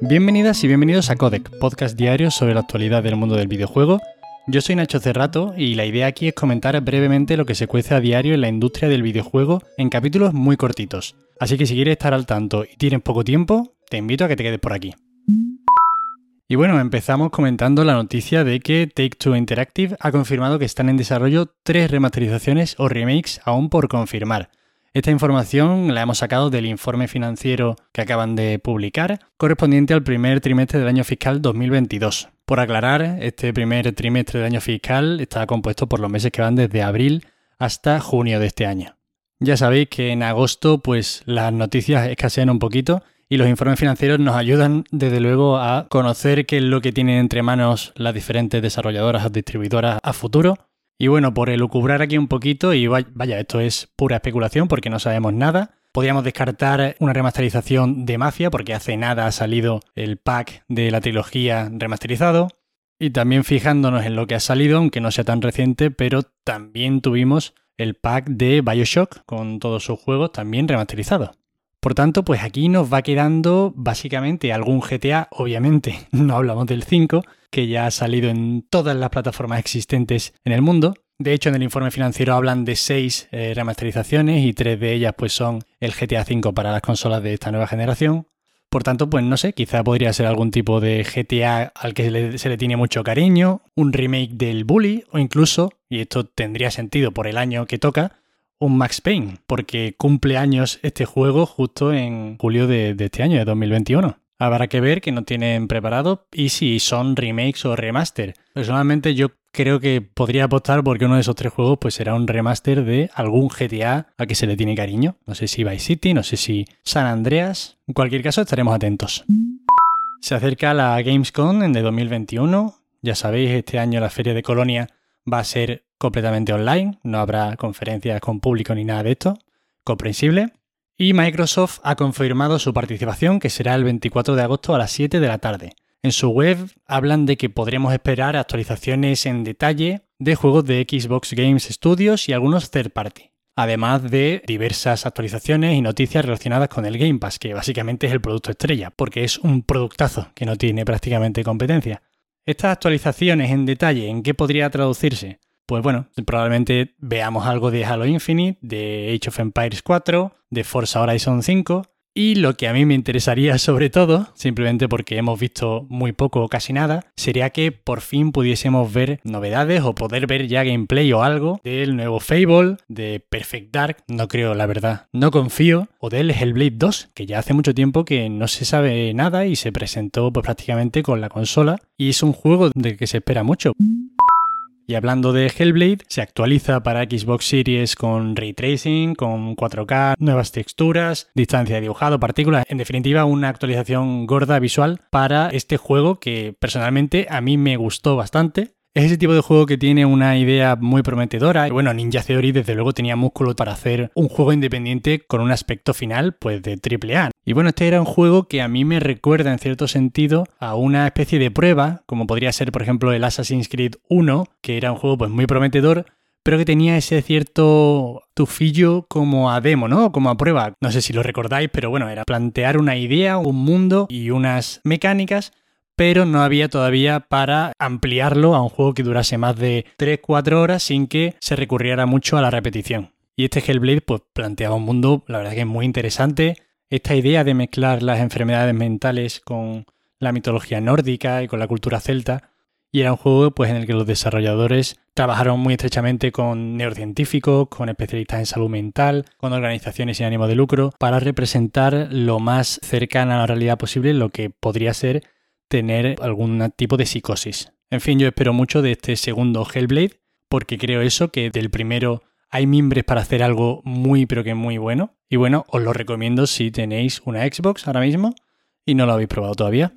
Bienvenidas y bienvenidos a Codec, podcast diario sobre la actualidad del mundo del videojuego. Yo soy Nacho Cerrato y la idea aquí es comentar brevemente lo que se cuece a diario en la industria del videojuego en capítulos muy cortitos. Así que si quieres estar al tanto y tienes poco tiempo, te invito a que te quedes por aquí. Y bueno, empezamos comentando la noticia de que Take Two Interactive ha confirmado que están en desarrollo tres remasterizaciones o remakes aún por confirmar. Esta información la hemos sacado del informe financiero que acaban de publicar, correspondiente al primer trimestre del año fiscal 2022. Por aclarar, este primer trimestre del año fiscal está compuesto por los meses que van desde abril hasta junio de este año. Ya sabéis que en agosto pues las noticias escasean un poquito y los informes financieros nos ayudan desde luego a conocer qué es lo que tienen entre manos las diferentes desarrolladoras o distribuidoras a futuro y bueno, por elucubrar aquí un poquito, y vaya, esto es pura especulación porque no sabemos nada. Podríamos descartar una remasterización de Mafia porque hace nada ha salido el pack de la trilogía remasterizado. Y también fijándonos en lo que ha salido, aunque no sea tan reciente, pero también tuvimos el pack de Bioshock con todos sus juegos también remasterizados. Por tanto, pues aquí nos va quedando básicamente algún GTA, obviamente no hablamos del 5, que ya ha salido en todas las plataformas existentes en el mundo. De hecho, en el informe financiero hablan de seis eh, remasterizaciones y tres de ellas pues son el GTA 5 para las consolas de esta nueva generación. Por tanto, pues no sé, quizá podría ser algún tipo de GTA al que se le tiene mucho cariño, un remake del Bully o incluso, y esto tendría sentido por el año que toca, un Max Payne, porque cumple años este juego justo en julio de, este año, de 2021. Habrá que ver que no tienen preparado y si son remakes o remaster. Personalmente yo creo que podría apostar porque uno de esos tres juegos pues será un remaster de algún GTA a que se le tiene cariño. No sé si Vice City, no sé si San Andreas. En cualquier caso estaremos atentos. Se acerca la Gamescom en de 2021. Ya sabéis, este año la Feria de Colonia va a ser completamente online, no habrá conferencias con público ni nada de esto, comprensible. Y Microsoft ha confirmado su participación, que será el 24 de agosto a las 7 de la tarde. En su web hablan de que podremos esperar actualizaciones en detalle de juegos de Xbox Games Studios y algunos third party, además de diversas actualizaciones y noticias relacionadas con el Game Pass, que básicamente es el producto estrella, porque es un productazo que no tiene prácticamente competencia. Estas actualizaciones en detalle, ¿en qué podría traducirse? Pues bueno, probablemente veamos algo de Halo Infinite, de Age of Empires 4, de Forza Horizon 5. Y lo que a mí me interesaría sobre todo, simplemente porque hemos visto muy poco o casi nada, sería que por fin pudiésemos ver novedades o poder ver ya gameplay o algo del nuevo Fable, de Perfect Dark, no creo la verdad, no confío, o del Hellblade 2, que ya hace mucho tiempo que no se sabe nada y se presentó pues prácticamente con la consola y es un juego del que se espera mucho. Y hablando de Hellblade, se actualiza para Xbox Series con ray tracing, con 4K, nuevas texturas, distancia de dibujado, partículas, en definitiva una actualización gorda visual para este juego que personalmente a mí me gustó bastante. Es ese tipo de juego que tiene una idea muy prometedora. Bueno, Ninja Theory desde luego tenía músculo para hacer un juego independiente con un aspecto final pues de triple A. Y bueno, este era un juego que a mí me recuerda en cierto sentido a una especie de prueba, como podría ser por ejemplo el Assassin's Creed 1, que era un juego pues muy prometedor, pero que tenía ese cierto tufillo como a demo, ¿no? Como a prueba. No sé si lo recordáis, pero bueno, era plantear una idea, un mundo y unas mecánicas pero no había todavía para ampliarlo a un juego que durase más de 3-4 horas sin que se recurriera mucho a la repetición. Y este Hellblade pues planteaba un mundo, la verdad que es muy interesante. Esta idea de mezclar las enfermedades mentales con la mitología nórdica y con la cultura celta. Y era un juego pues, en el que los desarrolladores trabajaron muy estrechamente con neurocientíficos, con especialistas en salud mental, con organizaciones sin ánimo de lucro, para representar lo más cercana a la realidad posible lo que podría ser tener algún tipo de psicosis. En fin, yo espero mucho de este segundo Hellblade, porque creo eso, que del primero hay mimbres para hacer algo muy pero que muy bueno. Y bueno, os lo recomiendo si tenéis una Xbox ahora mismo y no lo habéis probado todavía.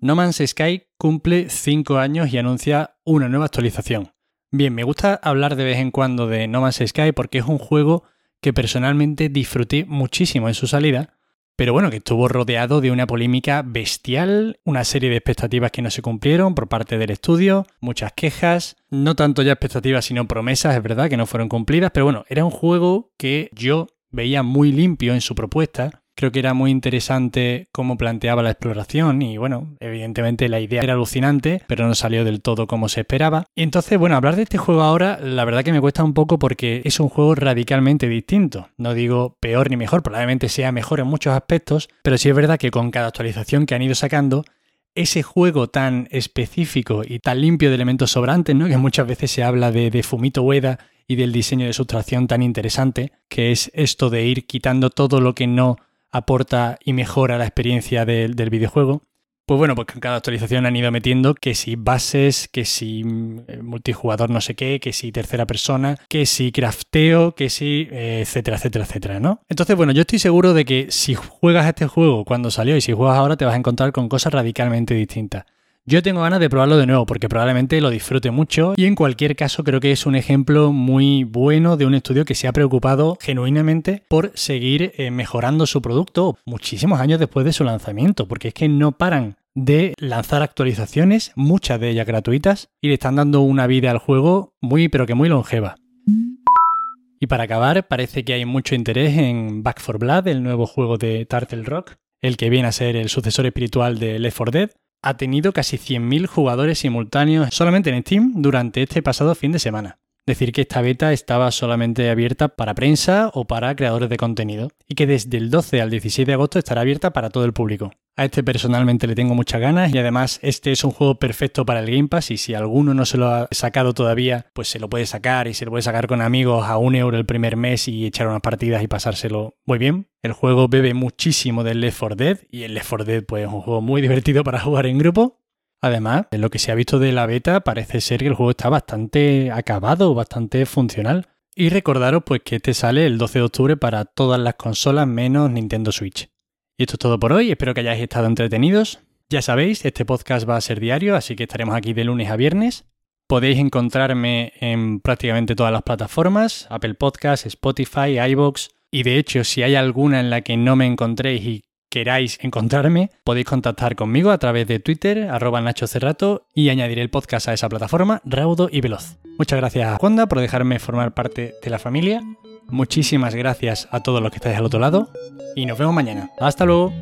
No Man's Sky cumple 5 años y anuncia una nueva actualización. Bien, me gusta hablar de vez en cuando de No Man's Sky porque es un juego que personalmente disfruté muchísimo en su salida pero bueno, que estuvo rodeado de una polémica bestial, una serie de expectativas que no se cumplieron por parte del estudio, muchas quejas, no tanto ya expectativas sino promesas, es verdad, que no fueron cumplidas, pero bueno, era un juego que yo veía muy limpio en su propuesta Creo que era muy interesante cómo planteaba la exploración y bueno, evidentemente la idea era alucinante, pero no salió del todo como se esperaba. Y entonces, bueno, hablar de este juego ahora, la verdad que me cuesta un poco porque es un juego radicalmente distinto. No digo peor ni mejor, probablemente sea mejor en muchos aspectos, pero sí es verdad que con cada actualización que han ido sacando, ese juego tan específico y tan limpio de elementos sobrantes, ¿no? Que muchas veces se habla de, de Fumito Ueda y del diseño de sustracción tan interesante, que es esto de ir quitando todo lo que no aporta y mejora la experiencia del, videojuego. Pues bueno, pues con cada actualización han ido metiendo que si bases, que si mm, multijugador no sé qué, que si tercera persona, que si crafteo, que si eh, etcétera, etcétera, etcétera, ¿no? Entonces, bueno, yo estoy seguro de que si juegas este juego cuando salió y si juegas ahora te vas a encontrar con cosas radicalmente distintas. Yo tengo ganas de probarlo de nuevo porque probablemente lo disfrute mucho y en cualquier caso creo que es un ejemplo muy bueno de un estudio que se ha preocupado genuinamente por seguir eh, mejorando su producto muchísimos años después de su lanzamiento, porque es que no paran de lanzar actualizaciones, muchas de ellas gratuitas, y le están dando una vida al juego muy pero que muy longeva. Y para acabar, parece que hay mucho interés en Back for Blood, el nuevo juego de Turtle Rock, el que viene a ser el sucesor espiritual de Left 4 Dead, ha tenido casi 100.000 jugadores simultáneos solamente en Steam durante este pasado fin de semana. Decir que esta beta estaba solamente abierta para prensa o para creadores de contenido y que desde el 12 al 16 de agosto estará abierta para todo el público. A este personalmente le tengo muchas ganas y además este es un juego perfecto para el Game Pass y si alguno no se lo ha sacado todavía, pues se lo puede sacar y se lo puede sacar con amigos a un euro el primer mes y echar unas partidas y pasárselo muy bien. El juego bebe muchísimo del Left 4 Dead y el Left 4 Dead pues es un juego muy divertido para jugar en grupo. Además, en lo que se ha visto de la beta parece ser que el juego está bastante acabado, bastante funcional. Y recordaros pues que este sale el 12 de octubre para todas las consolas menos Nintendo Switch. Y esto es todo por hoy, espero que hayáis estado entretenidos. Ya sabéis, este podcast va a ser diario, así que estaremos aquí de lunes a viernes. Podéis encontrarme en prácticamente todas las plataformas, Apple Podcasts, Spotify, iBox, y de hecho, si hay alguna en la que no me encontréis y queráis encontrarme, podéis contactar conmigo a través de Twitter, arroba Nacho Cerrato, y añadiré el podcast a esa plataforma raudo y veloz. Muchas gracias a Honda por dejarme formar parte de la familia. Muchísimas gracias a todos los que estáis al otro lado y nos vemos mañana. Hasta luego.